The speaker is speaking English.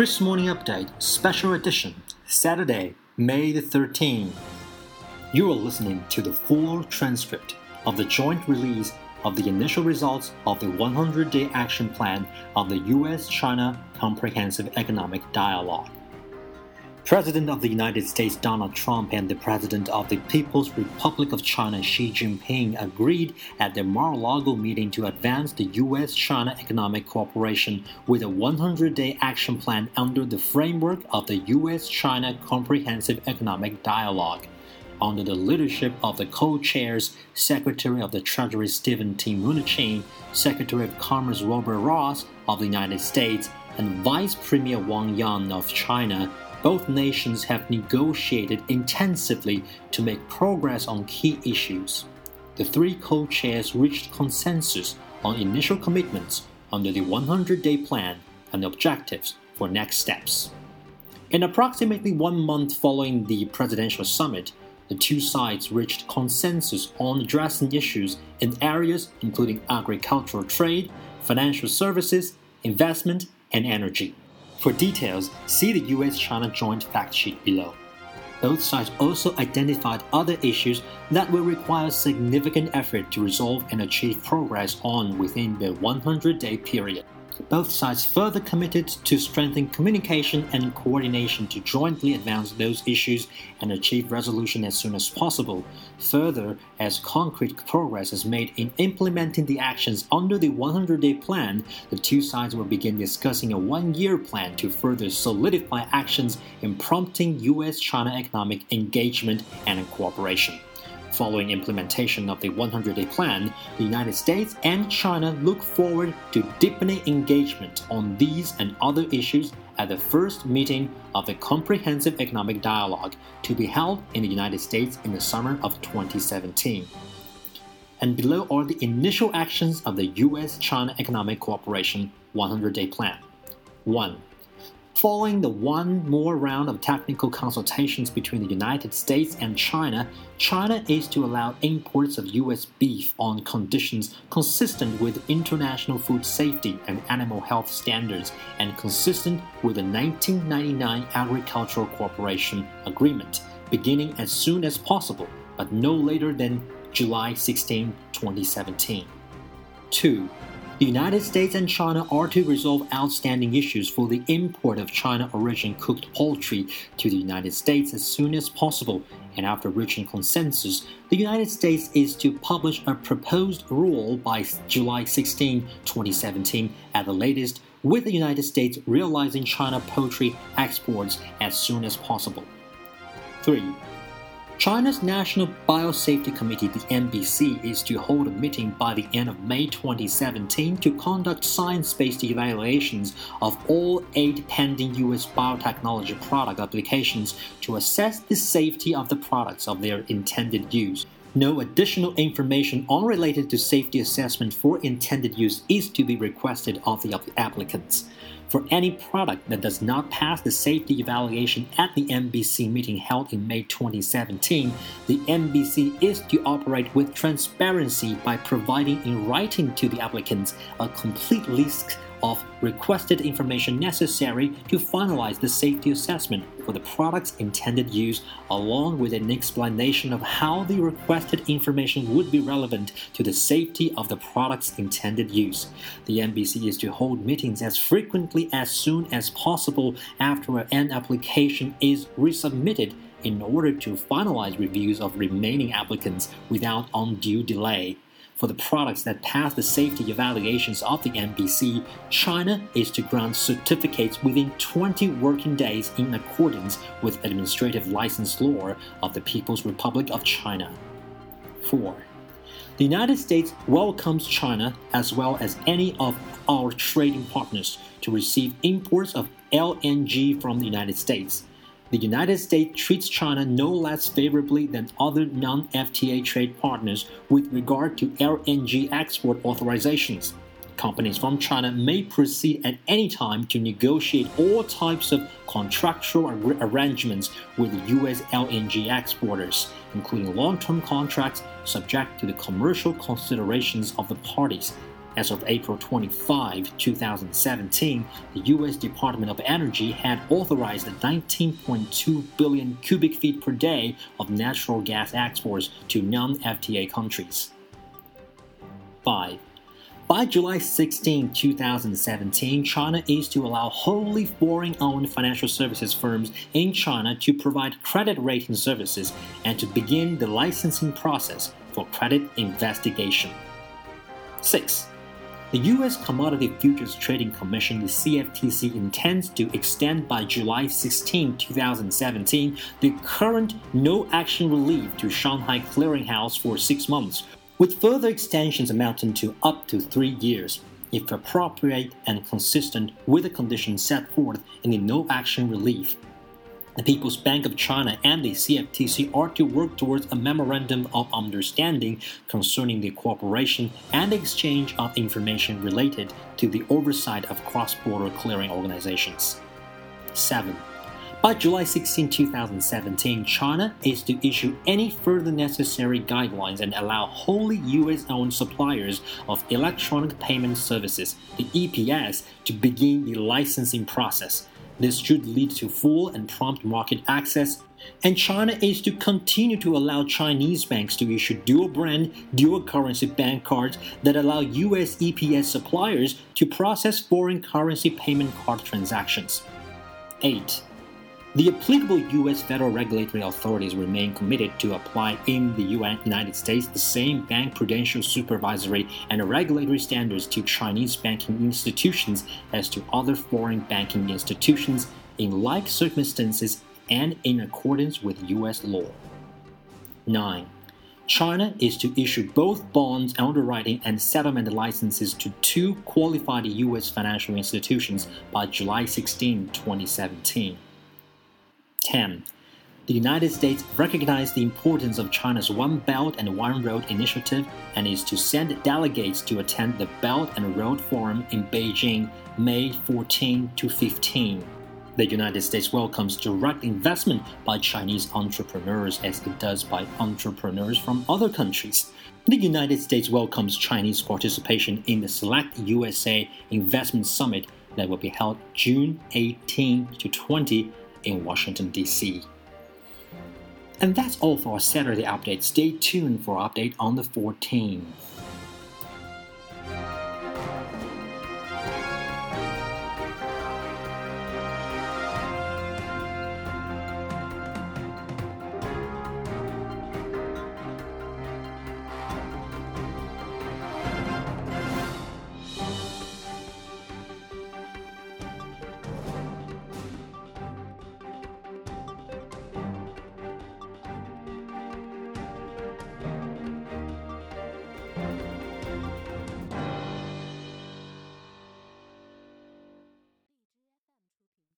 Kris Morning Update, Special Edition, Saturday, May the 13th. You are listening to the full transcript of the joint release of the initial results of the 100 day action plan of the US China Comprehensive Economic Dialogue. President of the United States Donald Trump and the President of the People's Republic of China Xi Jinping agreed at their Mar-a-Lago meeting to advance the US-China economic cooperation with a 100-day action plan under the framework of the US-China Comprehensive Economic Dialogue. Under the leadership of the co-chairs, Secretary of the Treasury Stephen T. Mnuchin, Secretary of Commerce Wilbur Ross of the United States, and Vice Premier Wang Yang of China, both nations have negotiated intensively to make progress on key issues. The three co chairs reached consensus on initial commitments under the 100 day plan and objectives for next steps. In approximately one month following the presidential summit, the two sides reached consensus on addressing issues in areas including agricultural trade, financial services, investment, and energy. For details, see the US China joint fact sheet below. Both sides also identified other issues that will require significant effort to resolve and achieve progress on within the 100 day period. Both sides further committed to strengthen communication and coordination to jointly advance those issues and achieve resolution as soon as possible. Further, as concrete progress is made in implementing the actions under the 100 day plan, the two sides will begin discussing a one year plan to further solidify actions in prompting U.S. China economic engagement and cooperation. Following implementation of the 100 day plan, the United States and China look forward to deepening engagement on these and other issues at the first meeting of the Comprehensive Economic Dialogue to be held in the United States in the summer of 2017. And below are the initial actions of the US China Economic Cooperation 100 day plan. 1. Following the one more round of technical consultations between the United States and China, China is to allow imports of U.S. beef on conditions consistent with international food safety and animal health standards and consistent with the 1999 Agricultural Cooperation Agreement, beginning as soon as possible, but no later than July 16, 2017. 2 the United States and China are to resolve outstanding issues for the import of China origin cooked poultry to the United States as soon as possible, and after reaching consensus, the United States is to publish a proposed rule by July 16, 2017, at the latest, with the United States realizing China poultry exports as soon as possible. 3. China's National Biosafety Committee, the NBC, is to hold a meeting by the end of May 2017 to conduct science based evaluations of all eight pending U.S. biotechnology product applications to assess the safety of the products of their intended use. No additional information unrelated to safety assessment for intended use is to be requested of the applicants. For any product that does not pass the safety evaluation at the NBC meeting held in May 2017, the NBC is to operate with transparency by providing in writing to the applicants a complete list of requested information necessary to finalize the safety assessment for the product's intended use, along with an explanation of how the requested information would be relevant to the safety of the product's intended use. The NBC is to hold meetings as frequently as soon as possible after an application is resubmitted in order to finalize reviews of remaining applicants without undue delay. For the products that pass the safety evaluations of the NBC, China is to grant certificates within 20 working days in accordance with administrative license law of the People's Republic of China. 4. The United States welcomes China as well as any of our trading partners to receive imports of LNG from the United States the United States treats China no less favorably than other non FTA trade partners with regard to LNG export authorizations. Companies from China may proceed at any time to negotiate all types of contractual ar- arrangements with U.S. LNG exporters, including long term contracts subject to the commercial considerations of the parties As of April 25, 2017, the U.S. Department of Energy had authorized 19.2 billion cubic feet per day of natural gas exports to non FTA countries. 5. By July 16, 2017, China is to allow wholly foreign owned financial services firms in China to provide credit rating services and to begin the licensing process for credit investigation. 6. The U.S. Commodity Futures Trading Commission, the CFTC, intends to extend by July 16, 2017, the current no action relief to Shanghai Clearinghouse for six months with further extensions amounting to up to three years, if appropriate and consistent with the conditions set forth in the no action relief. The People's Bank of China and the CFTC are to work towards a memorandum of understanding concerning the cooperation and exchange of information related to the oversight of cross border clearing organizations. 7. By July 16, 2017, China is to issue any further necessary guidelines and allow wholly US owned suppliers of electronic payment services, the EPS, to begin the licensing process. This should lead to full and prompt market access, and China is to continue to allow Chinese banks to issue dual brand, dual currency bank cards that allow US EPS suppliers to process foreign currency payment card transactions. 8. The applicable U.S. federal regulatory authorities remain committed to apply in the United States the same bank prudential supervisory and regulatory standards to Chinese banking institutions as to other foreign banking institutions in like circumstances and in accordance with U.S. law. 9. China is to issue both bonds, underwriting, and settlement licenses to two qualified U.S. financial institutions by July 16, 2017. 10. The United States recognized the importance of China's One Belt and One Road initiative and is to send delegates to attend the Belt and Road Forum in Beijing May 14 to 15. The United States welcomes direct investment by Chinese entrepreneurs as it does by entrepreneurs from other countries. The United States welcomes Chinese participation in the Select USA Investment Summit that will be held June 18 to 20 in Washington, D.C. And that's all for our Saturday update. Stay tuned for update on the 14th.